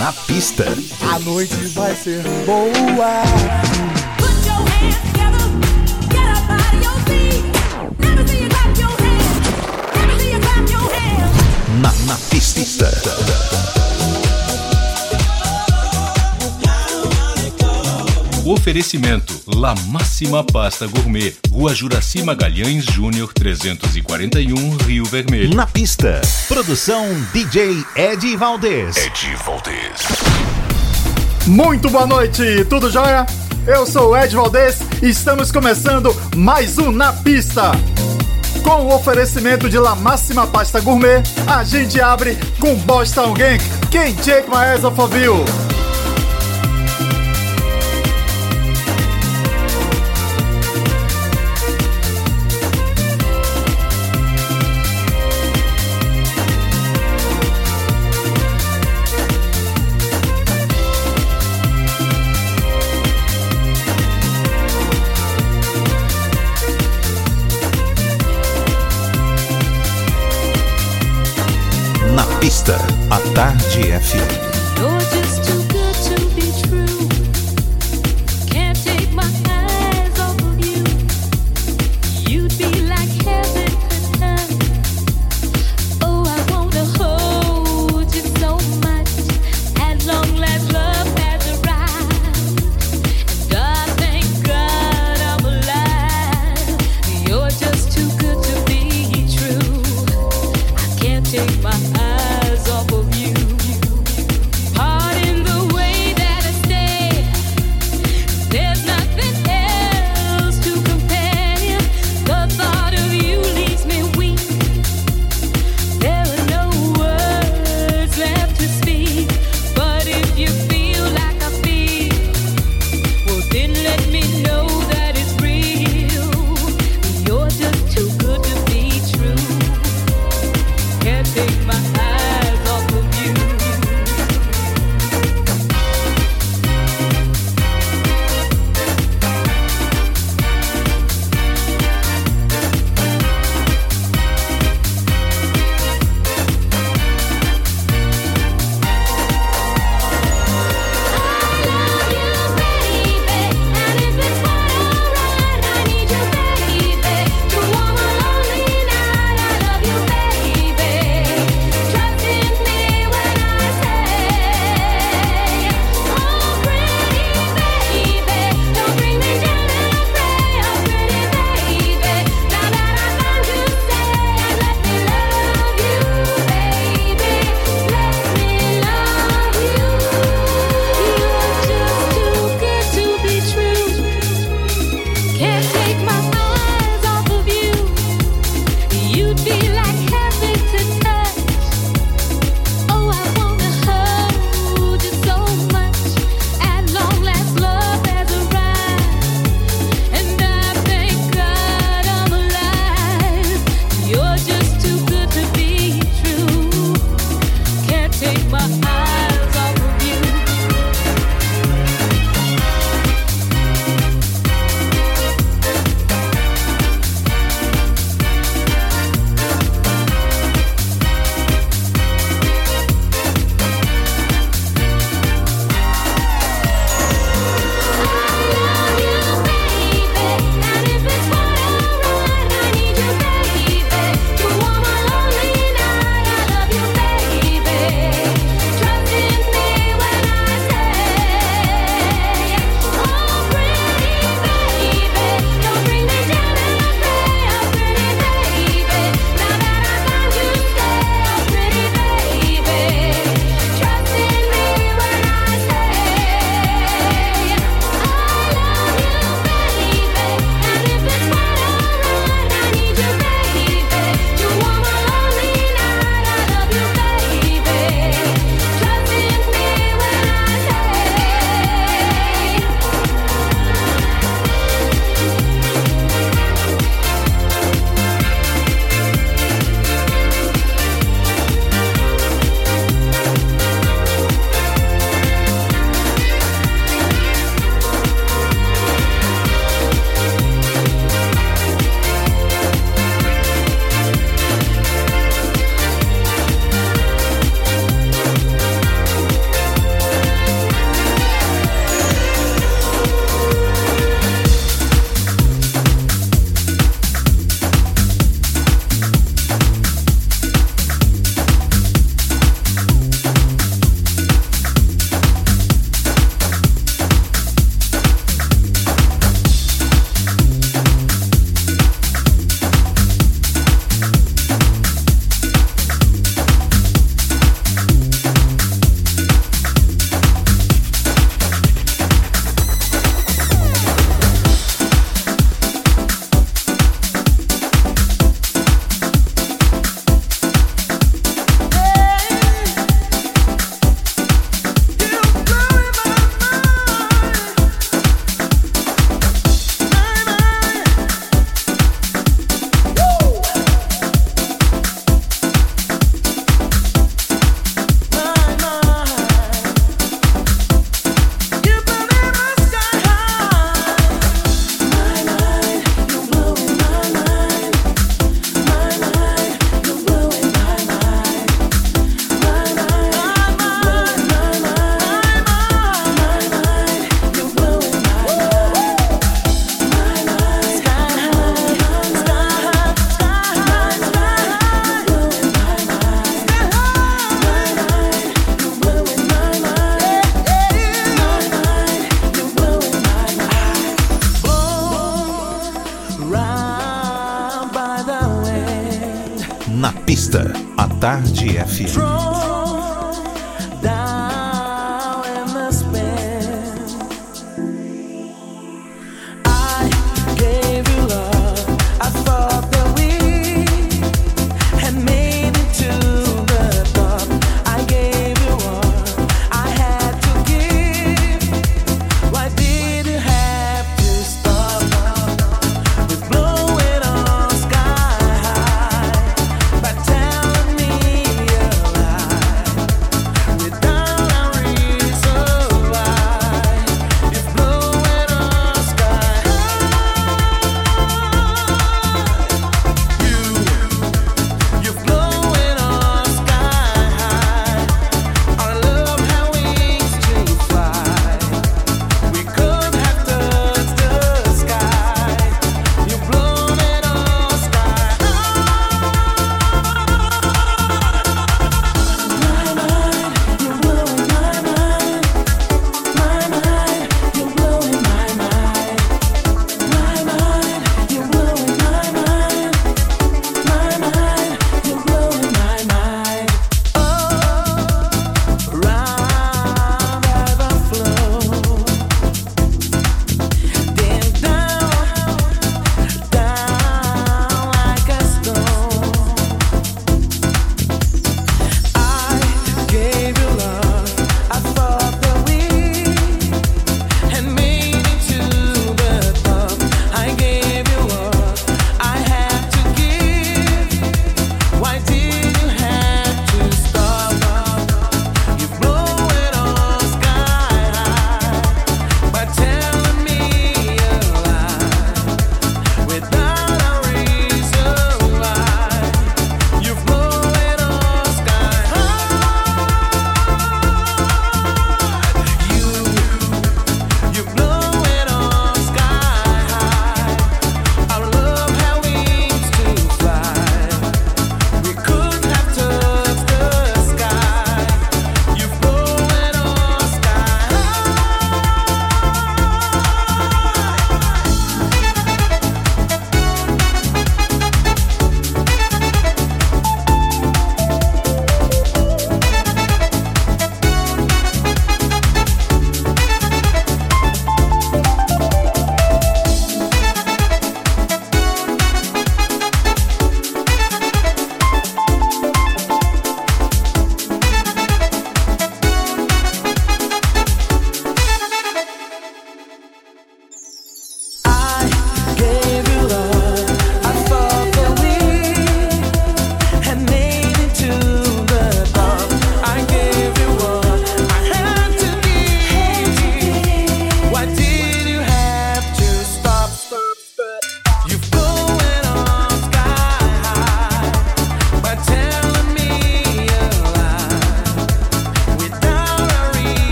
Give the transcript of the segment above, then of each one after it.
Na pista. A noite vai ser boa. Oferecimento La Máxima Pasta Gourmet, Rua Juraci Magalhães Júnior 341, Rio Vermelho. Na pista. Produção DJ Ed Valdez. Ed Valdez. Muito boa noite, tudo jóia? Eu sou o Ed Valdez e estamos começando mais um Na Pista. Com o oferecimento de La Máxima Pasta Gourmet, a gente abre com Boston Gang. Quem eyes off of Tarde FM.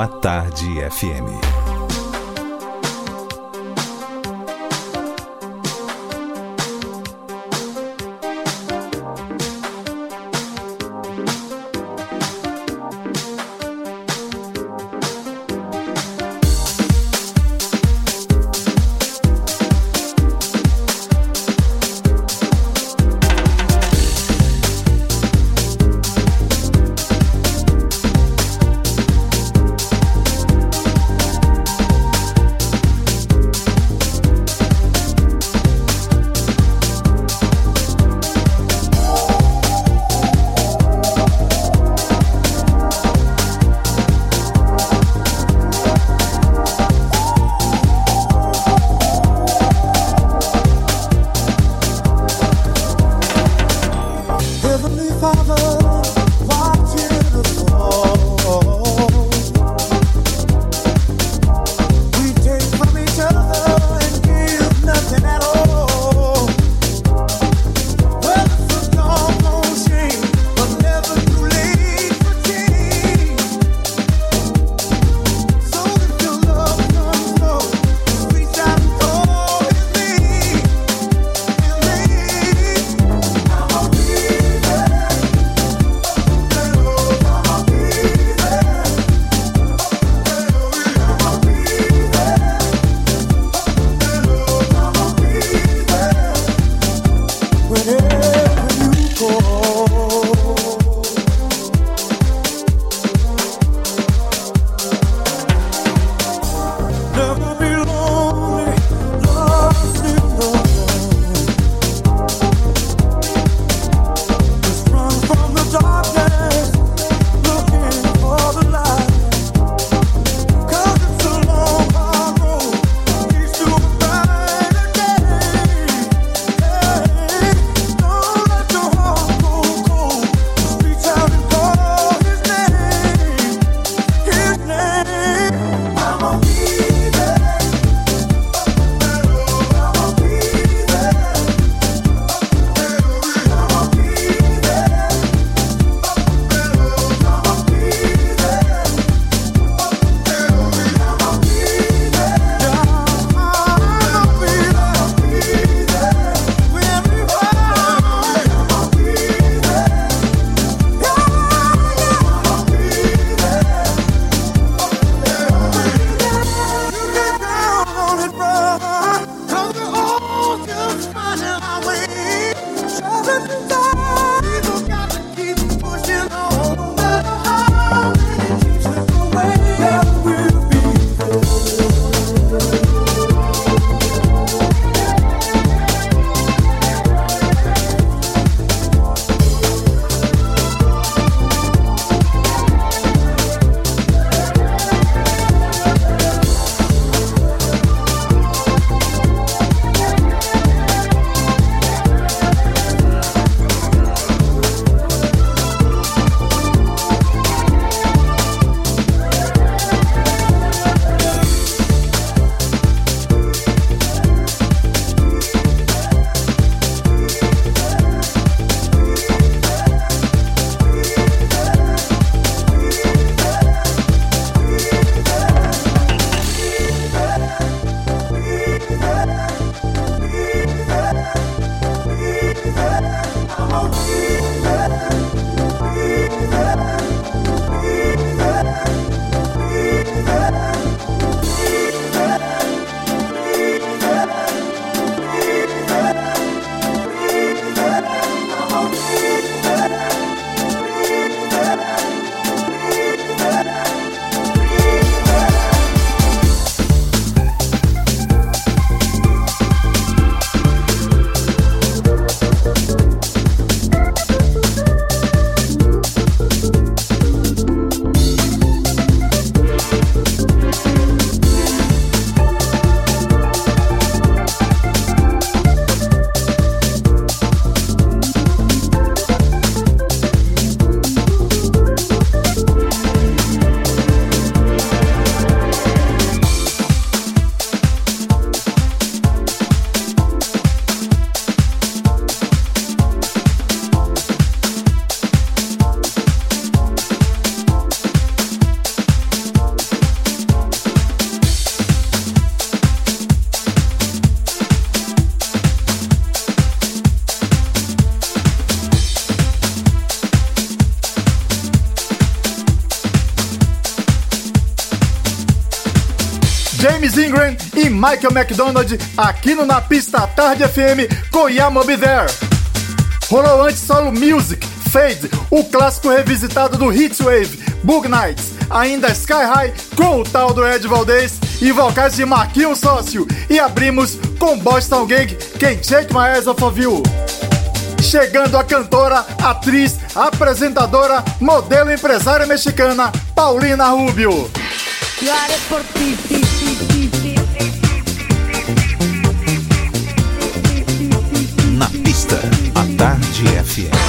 À Tarde FM. E Michael McDonald aqui no Na Pista Tarde FM com Yamobi There. Rolou antes solo Music, Fade, o clássico revisitado do Heatwave, Bug Nights, ainda Sky High com o tal do Ed Valdez e vocais de Marquinhos Sócio. E abrimos com Boston Gang, quem Shake My Eyes Off of You. Chegando a cantora, atriz, apresentadora, modelo empresária mexicana, Paulina Rubio. A à Tarde FM.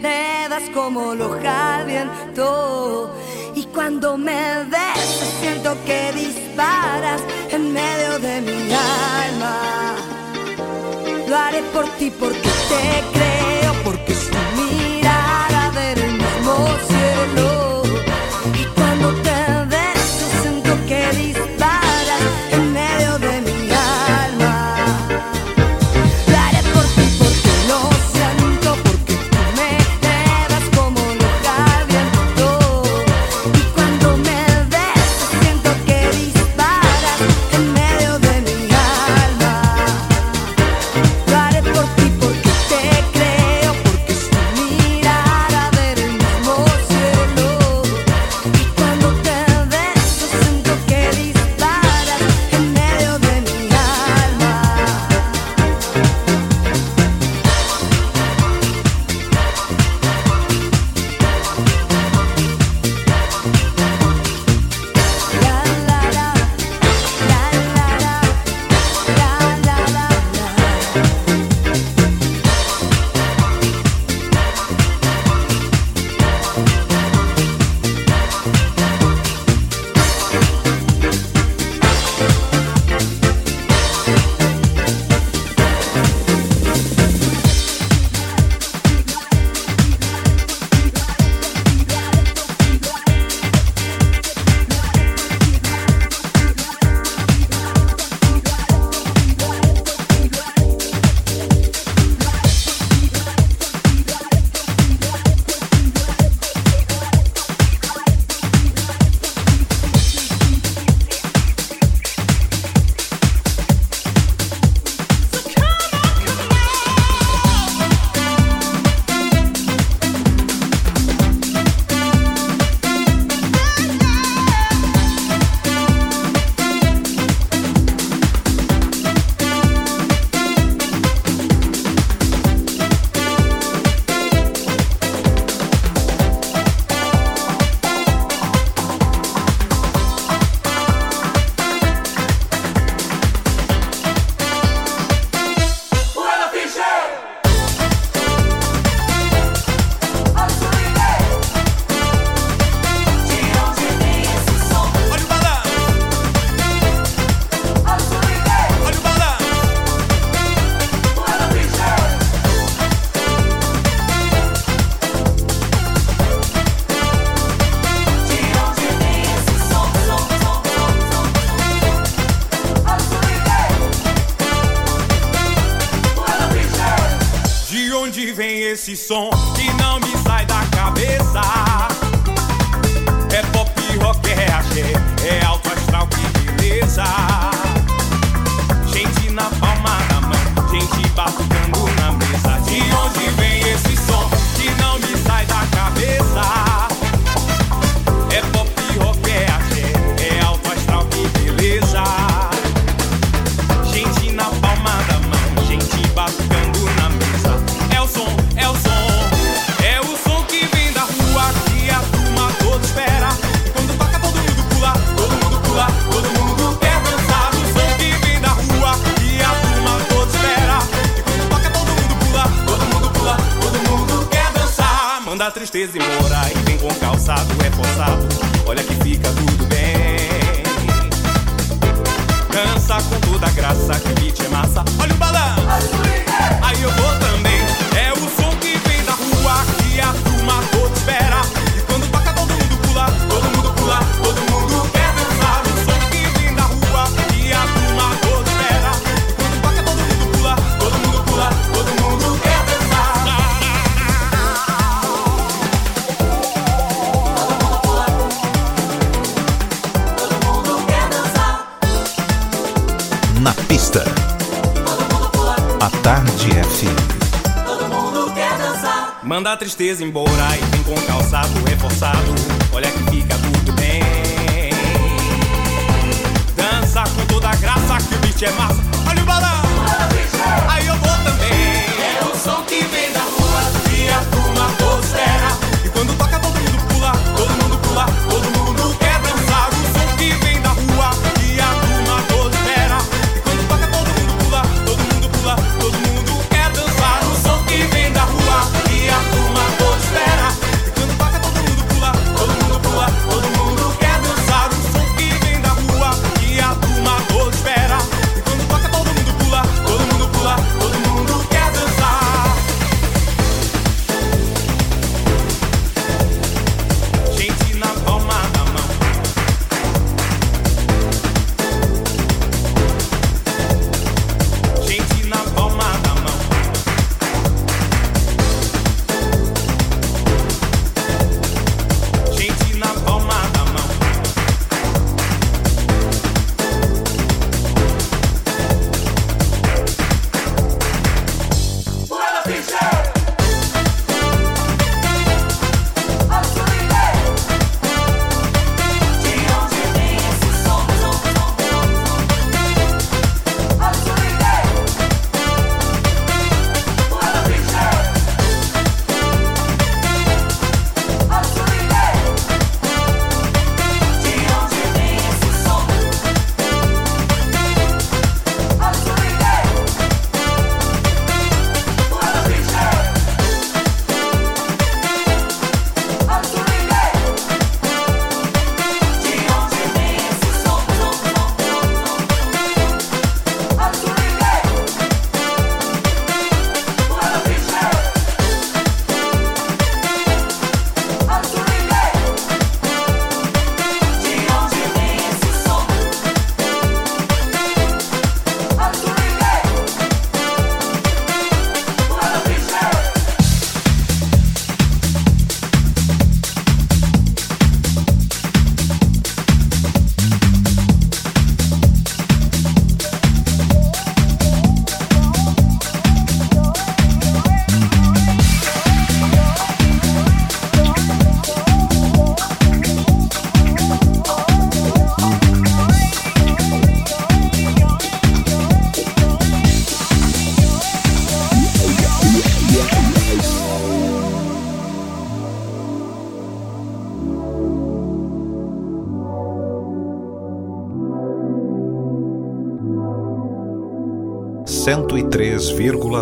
me das como loja al. Y cuando me besas siento que disparas en medio de mi alma. Lo haré por ti porque te creo. da tristeza e mora E vem com calçado reforçado, olha que fica tudo bem. Dança com toda a graça, que o beat é massa. Olha o balanço, aí eu vou também. É o som que vem da rua que a pista. A Tarde FM. Todo mundo quer dançar. Manda a tristeza embora e vem com calçado reforçado. Olha que fica tudo bem. Dança com toda a graça que o beat é massa. Olha o balão. Aí eu vou também. É o som que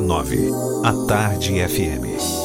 9. A Tarde FM.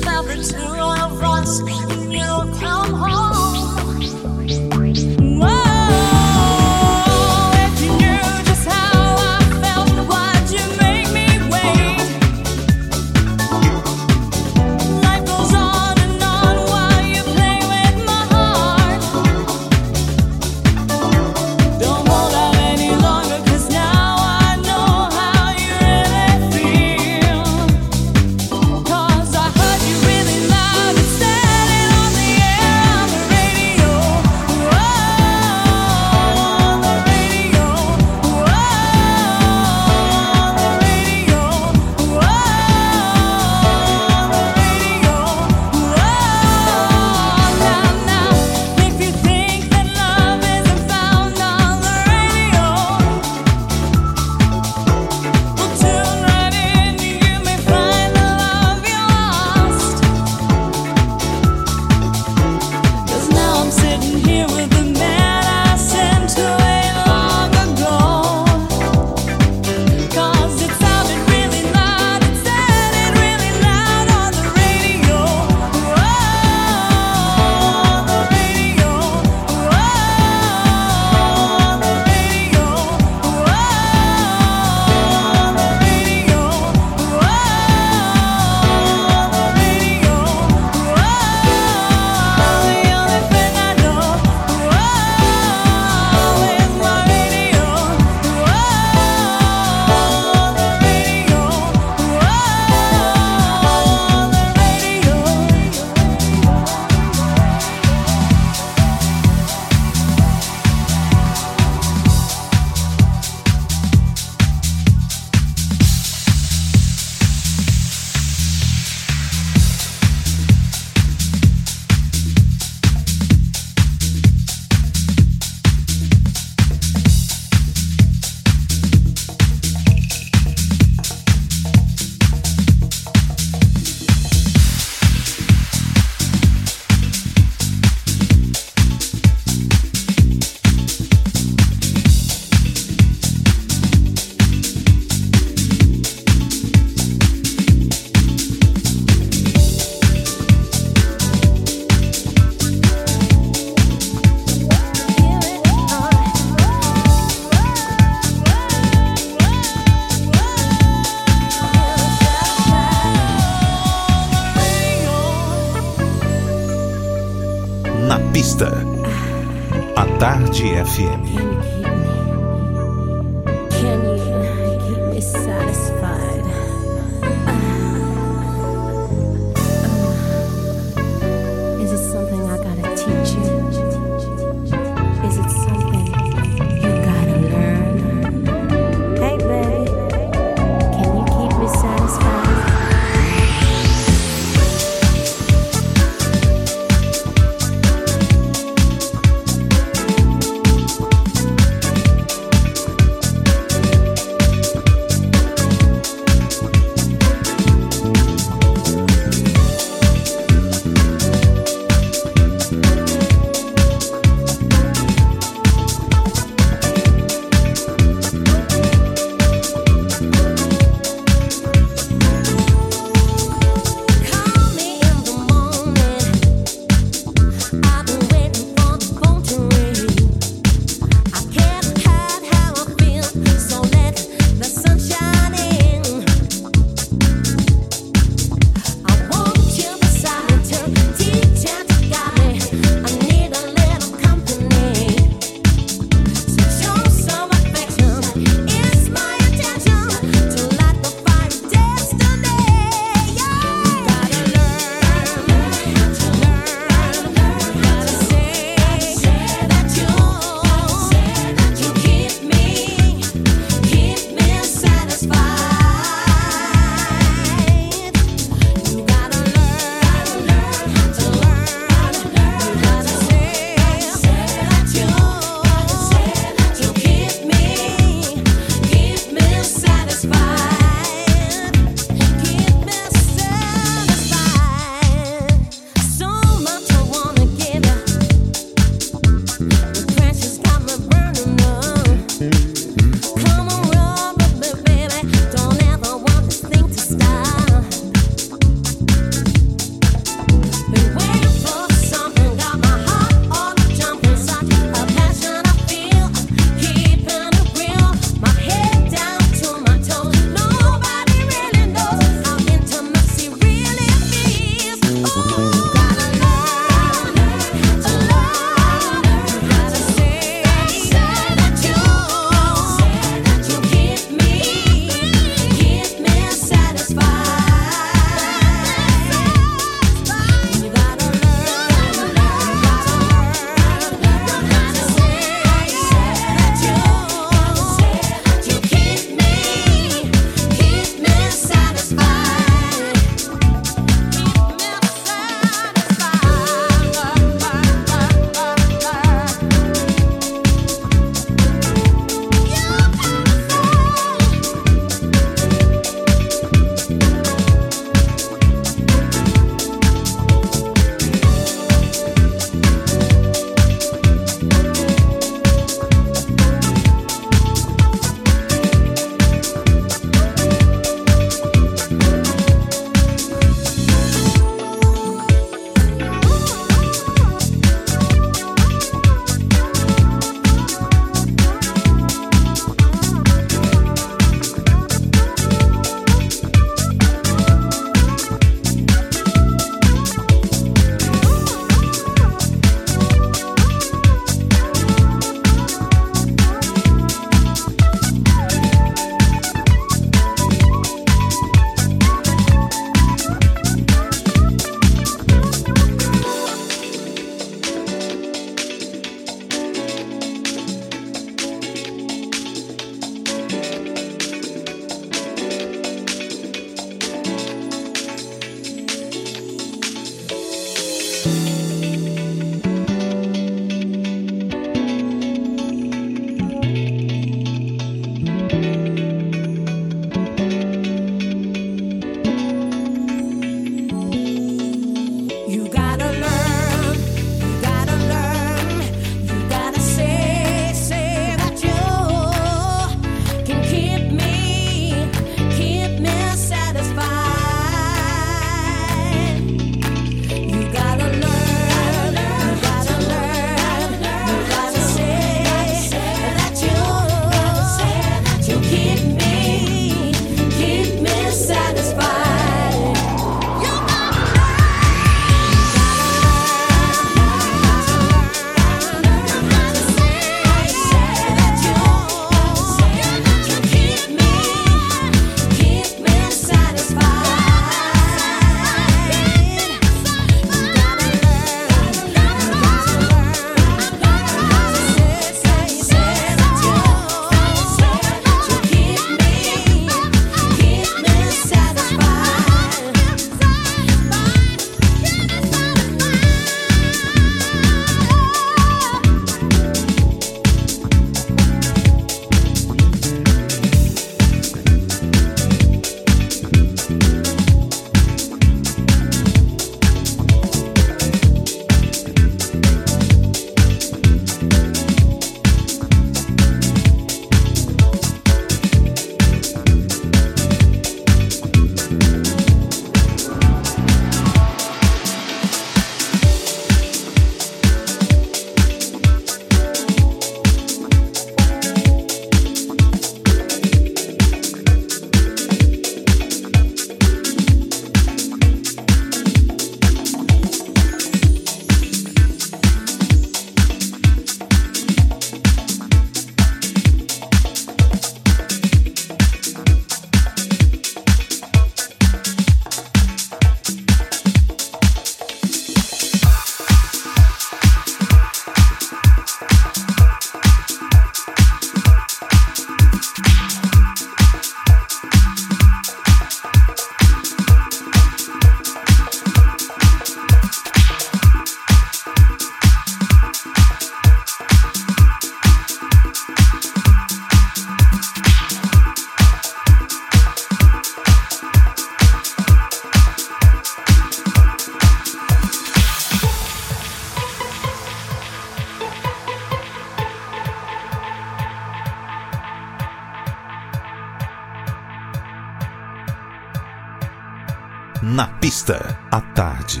Pista, à tarde,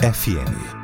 FM.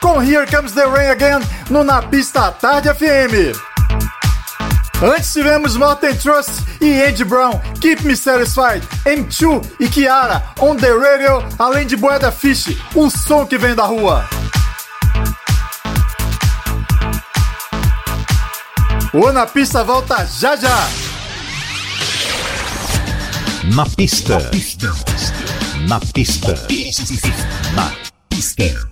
Com Here Comes the Rain Again no Na Pista Tarde FM. Antes tivemos Morten Trust e Andy Brown, Keep Me Satisfied, M2 e Kiara, On The Radio, além de Boeda Fish, o som que vem da rua. O Na Pista volta já já. Na pista. Na pista. Na pista.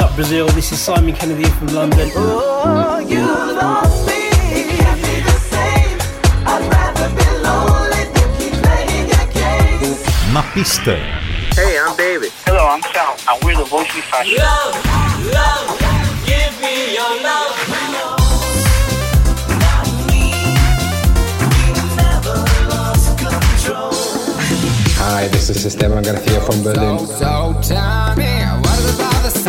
What's up, Brazil? This is Simon Kennedy from London. Oh, you lost me. Can't the same. I'd rather be lonely than keep playing your games. Na pista. Hey, I'm David. Hello, I'm Sal, and we're the Voice Fashion. Love, love, give me your love. Hi, this is Esteban Garcia from Berlin. So tell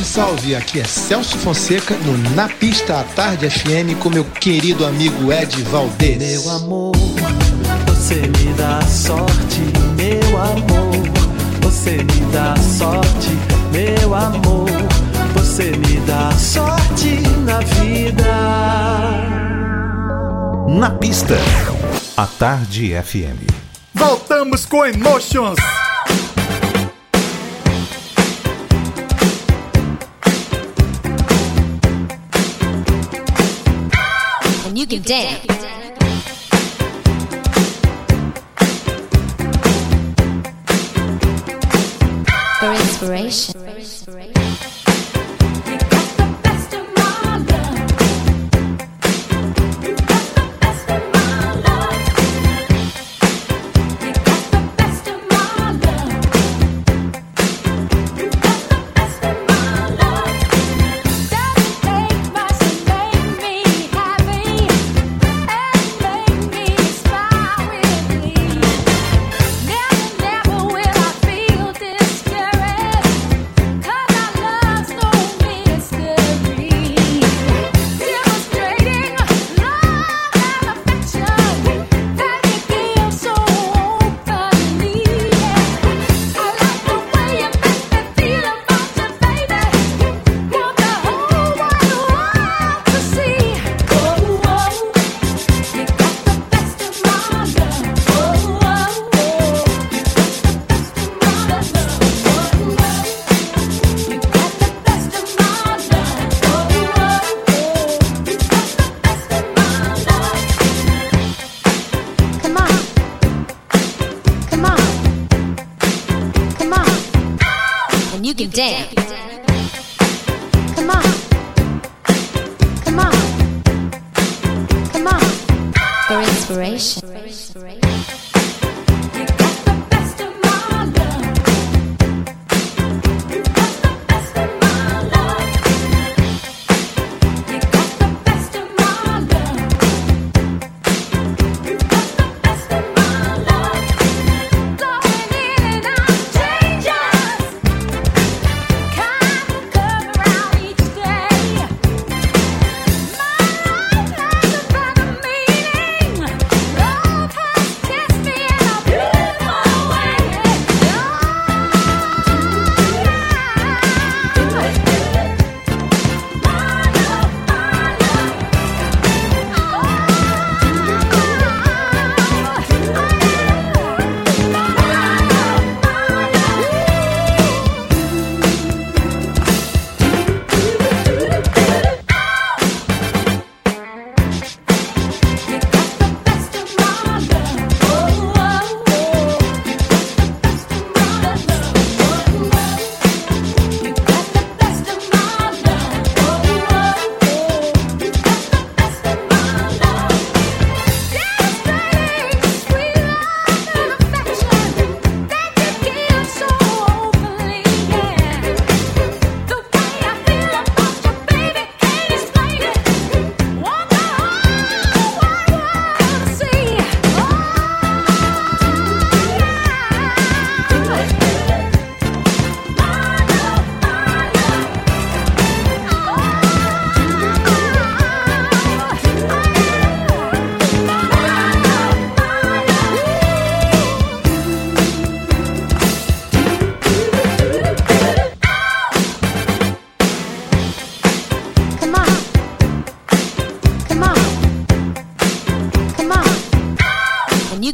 Salve, salve! Aqui é Celso Fonseca no Na Pista à Tarde FM com meu querido amigo Ed Valdez. Meu amor, você me dá sorte, meu amor. Você me dá sorte, meu amor. Você me dá sorte na vida. Na pista, à Tarde FM. Voltamos com Emotions. And you can dance. For inspiration.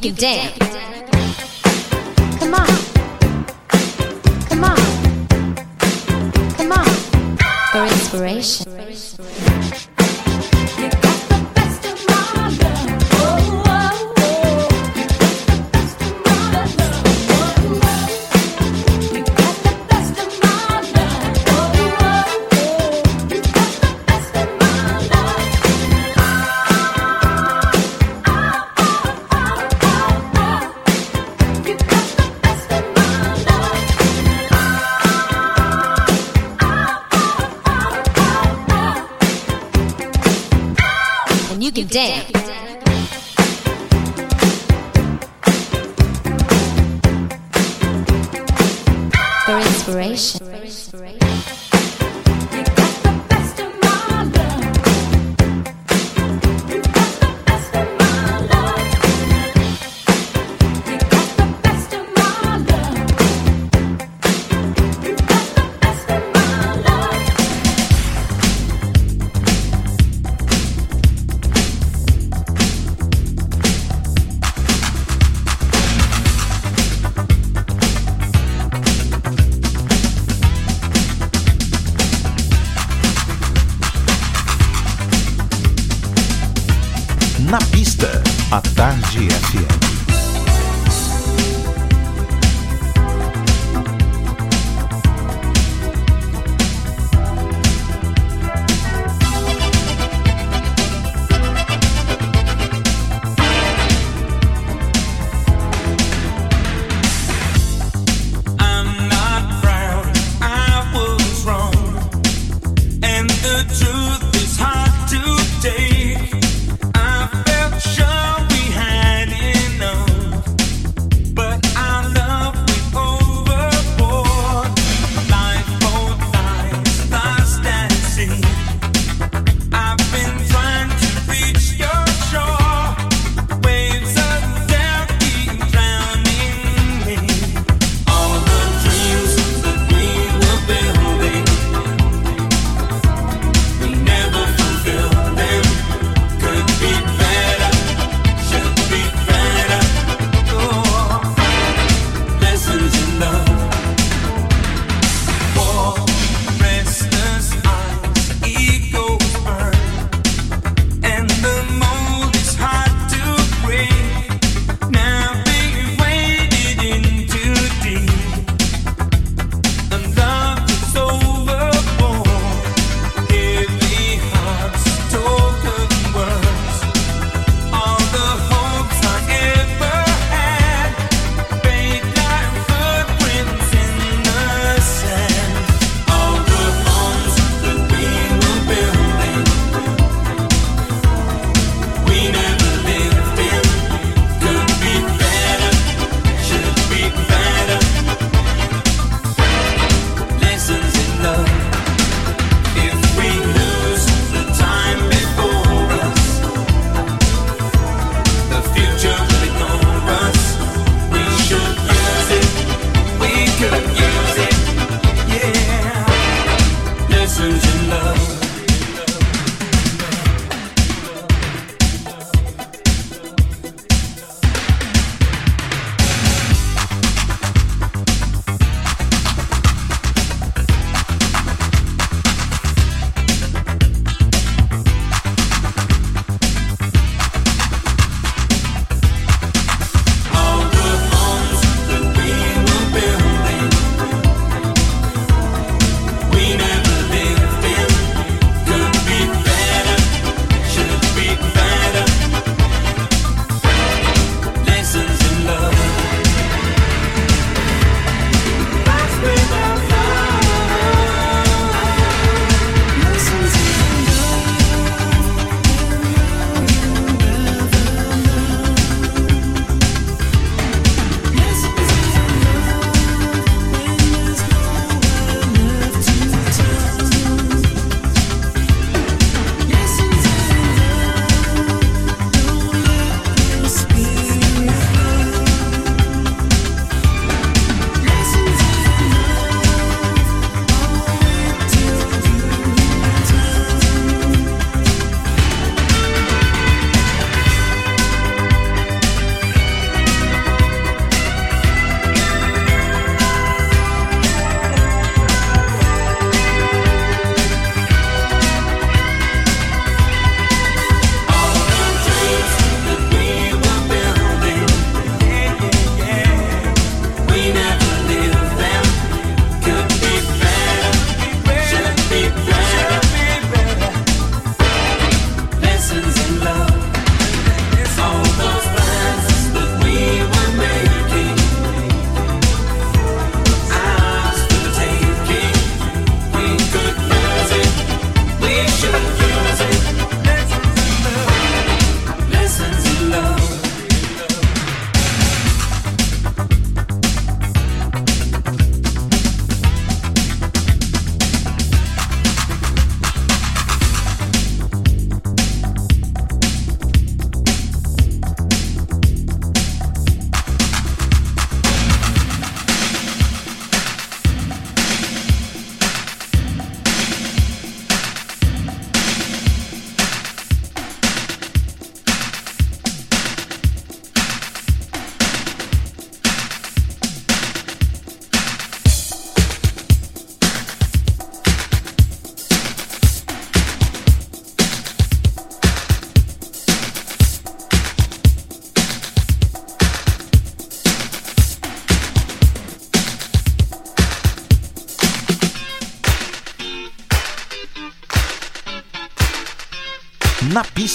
You can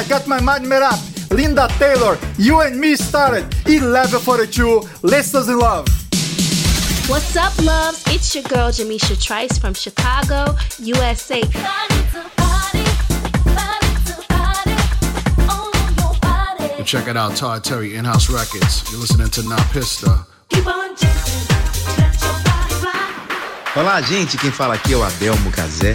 I Got My Mind Made Up, Linda Taylor, You and Me Started e Level 42, Lessons in Love. What's up, loves? It's your girl Jamisha Trice from Chicago, USA. And check it out, Todd Terry, In House Records. You're listening to Napista. Olá, gente. Quem fala aqui é o Adelmo Cazé.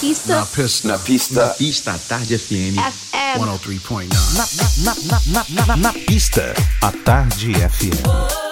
Pista. Na Pista. Na Pista. Na Pista Tarde FM. FM. 103.9. Na, na, na, na, na, na pista, a Tarde FM.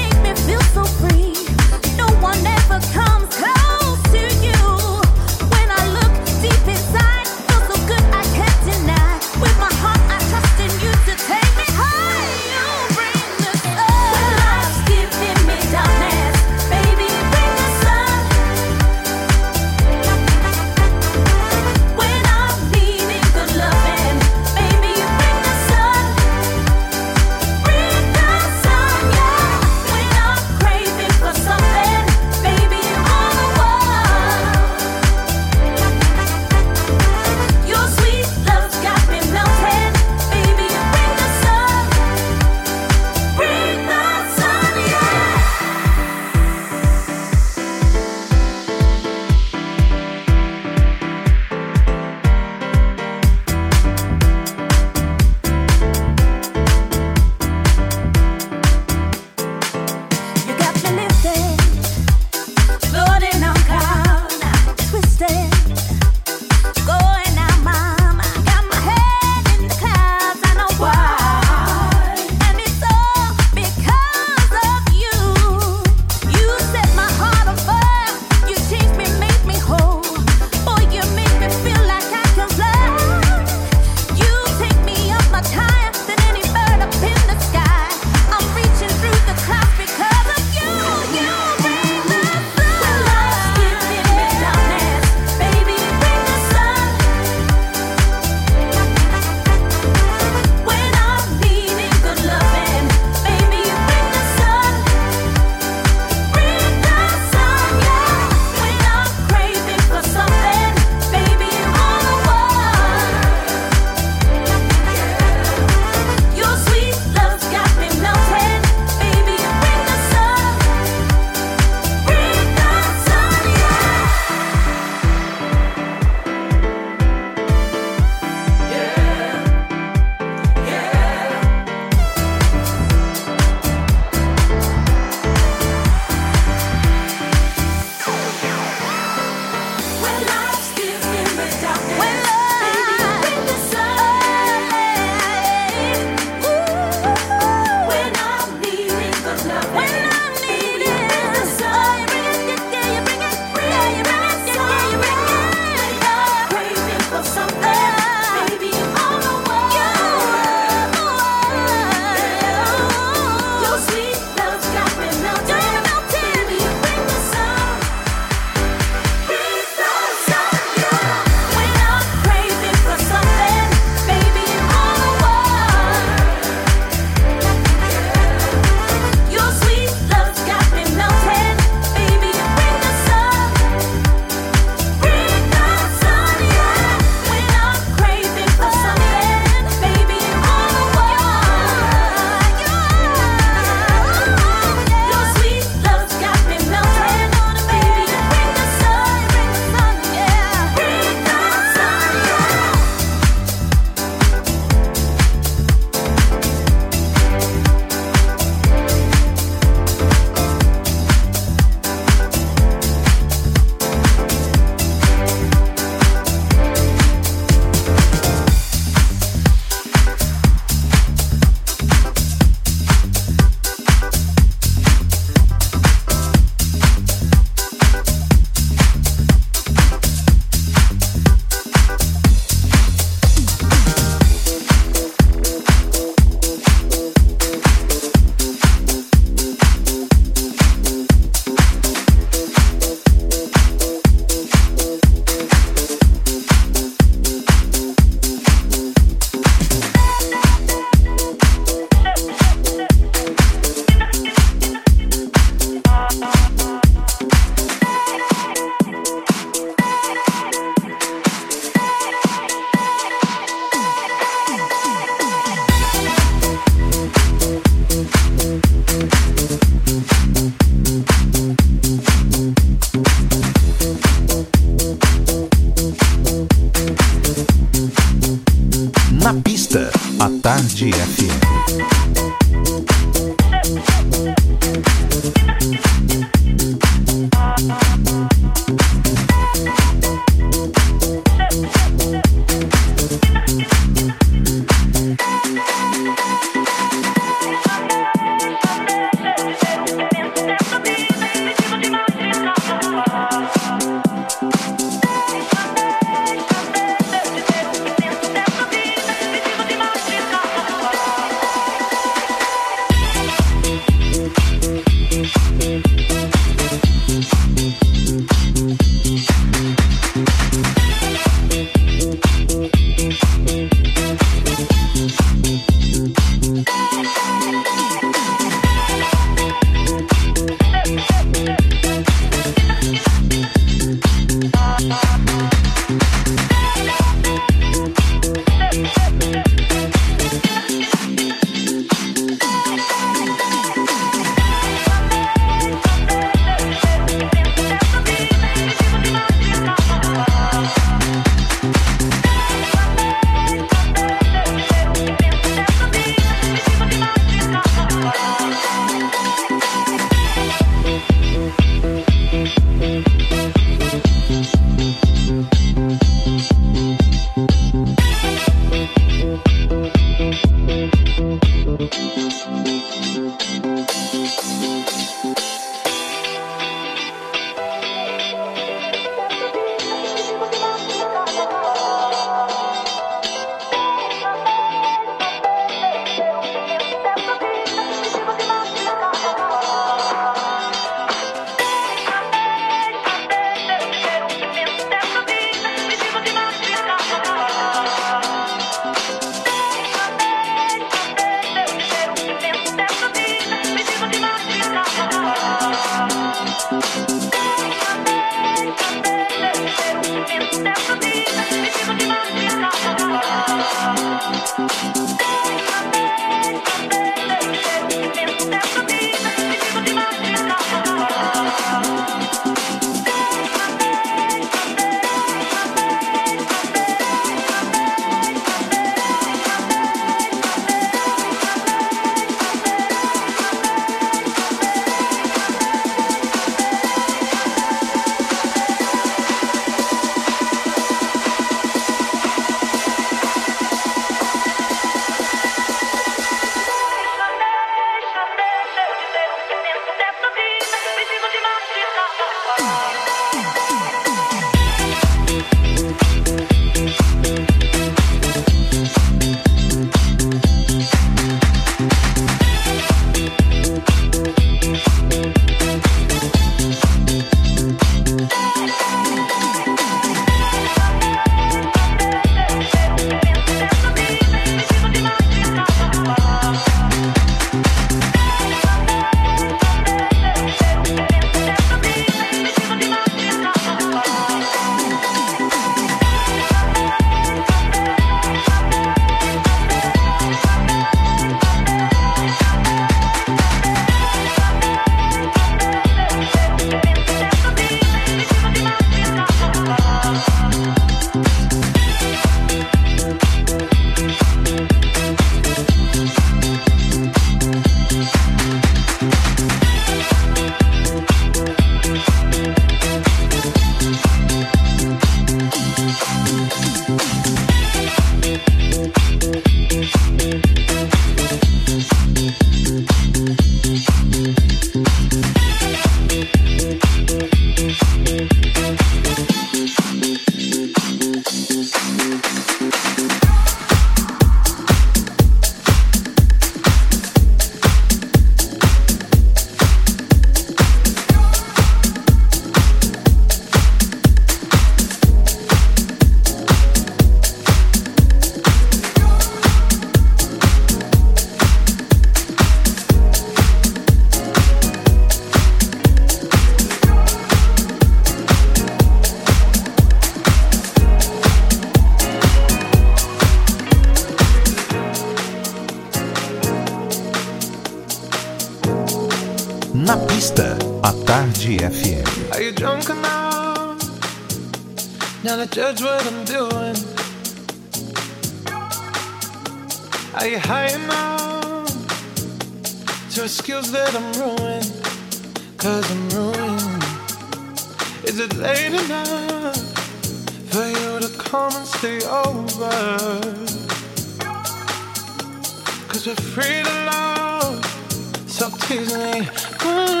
So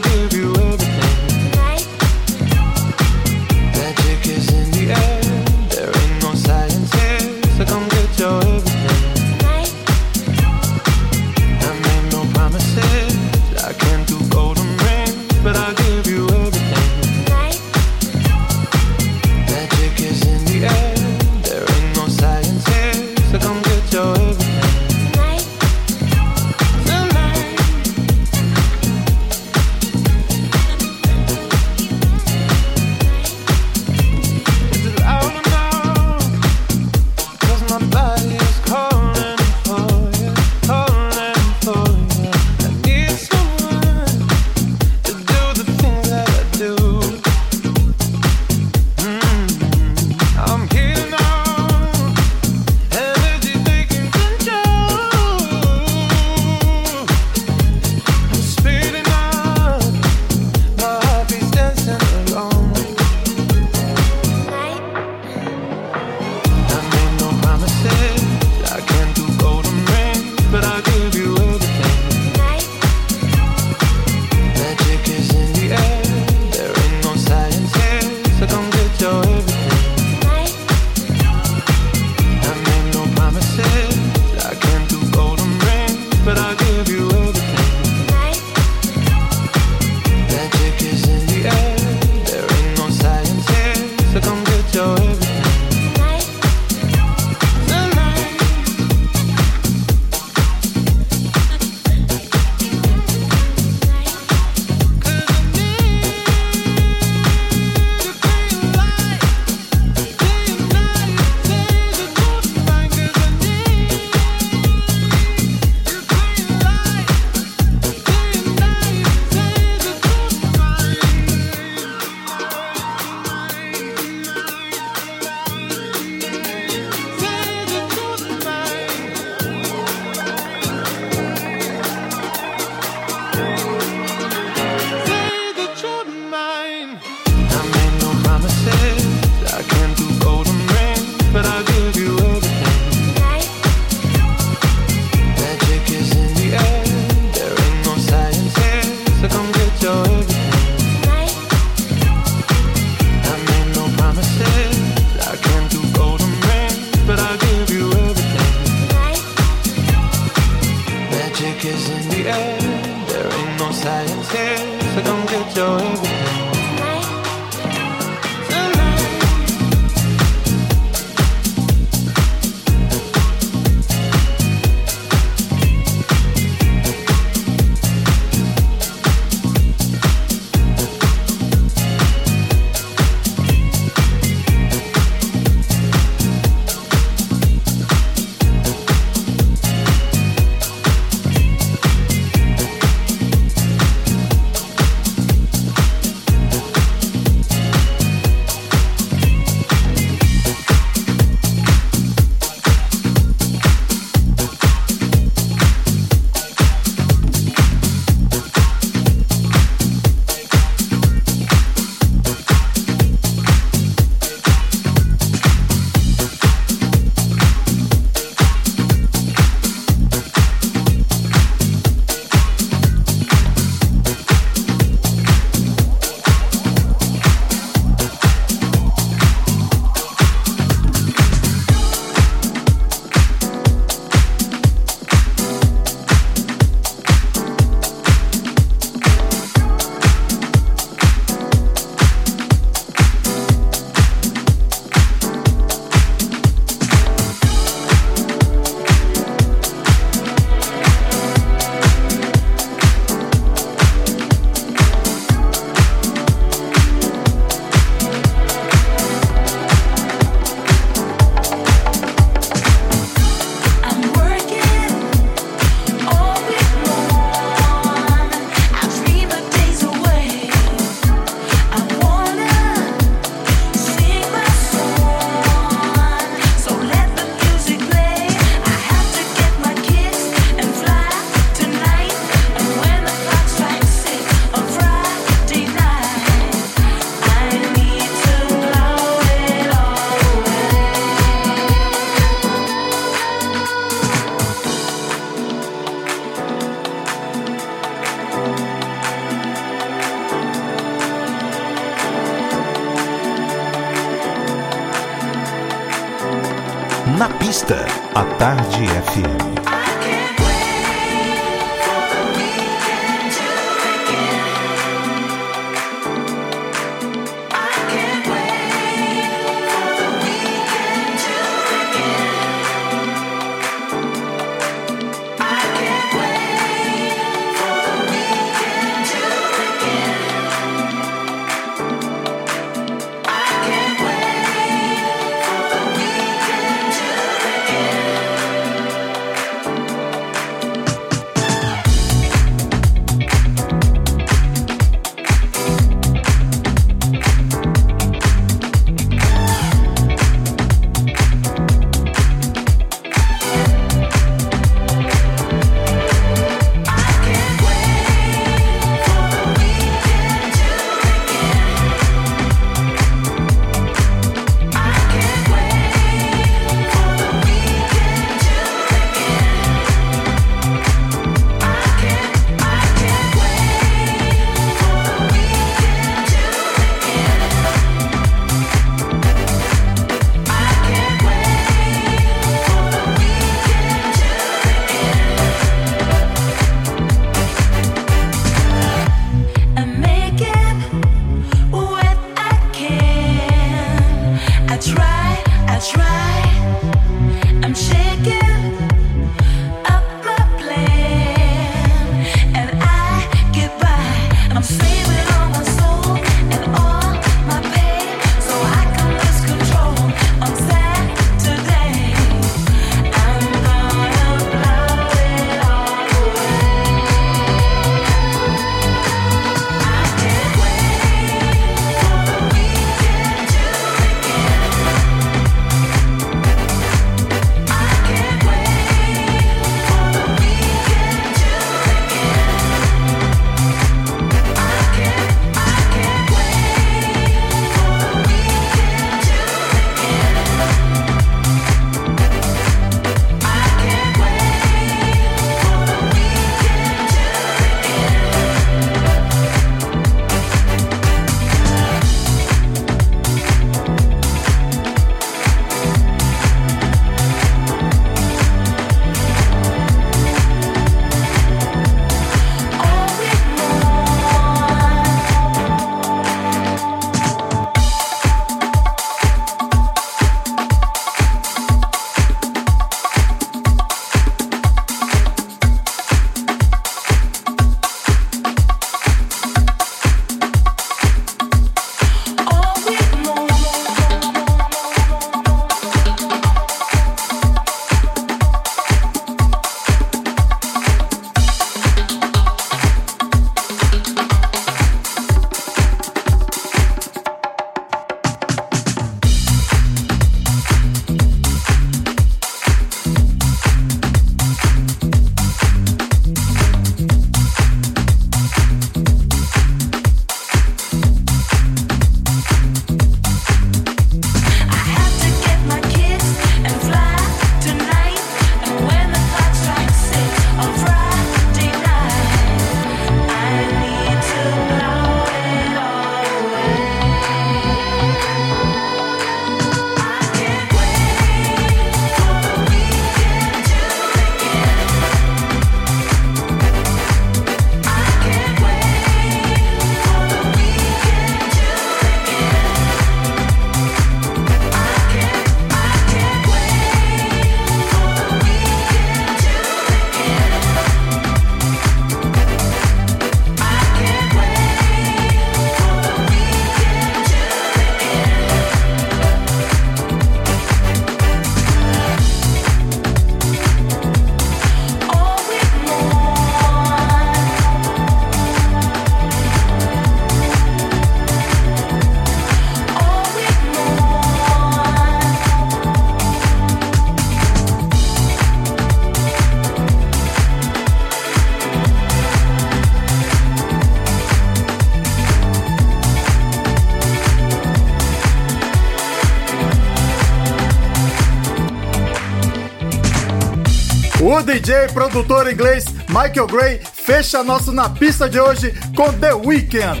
DJ produtor inglês Michael Gray fecha nosso na pista de hoje com The Weeknd.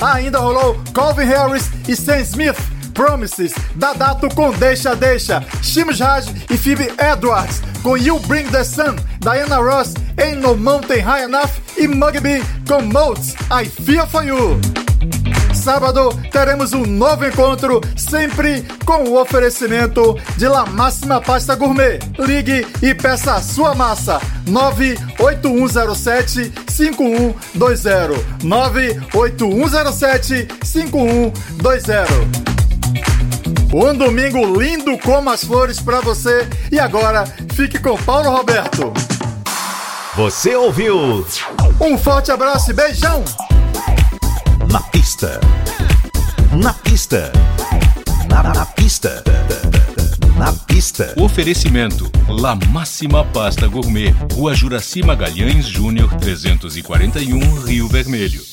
Ainda rolou Calvin Harris e Sam Smith, Promises, Dadato com Deixa Deixa, Shims Raj e Phoebe Edwards com You Bring the Sun, Diana Ross, Ain't No Mountain High Enough e Mugby com Moats, I Feel For You. Sábado teremos um novo encontro, sempre com o oferecimento de La Máxima Pasta Gourmet. Ligue e peça a sua massa. 98107 5120. 98107 5120. Um domingo lindo como as flores para você. E agora, fique com Paulo Roberto. Você ouviu Um forte abraço e beijão! Na pista. Na pista. Na, na pista. Na pista. Oferecimento: La Máxima Pasta Gourmet, Rua Juraci Magalhães Júnior 341, Rio Vermelho.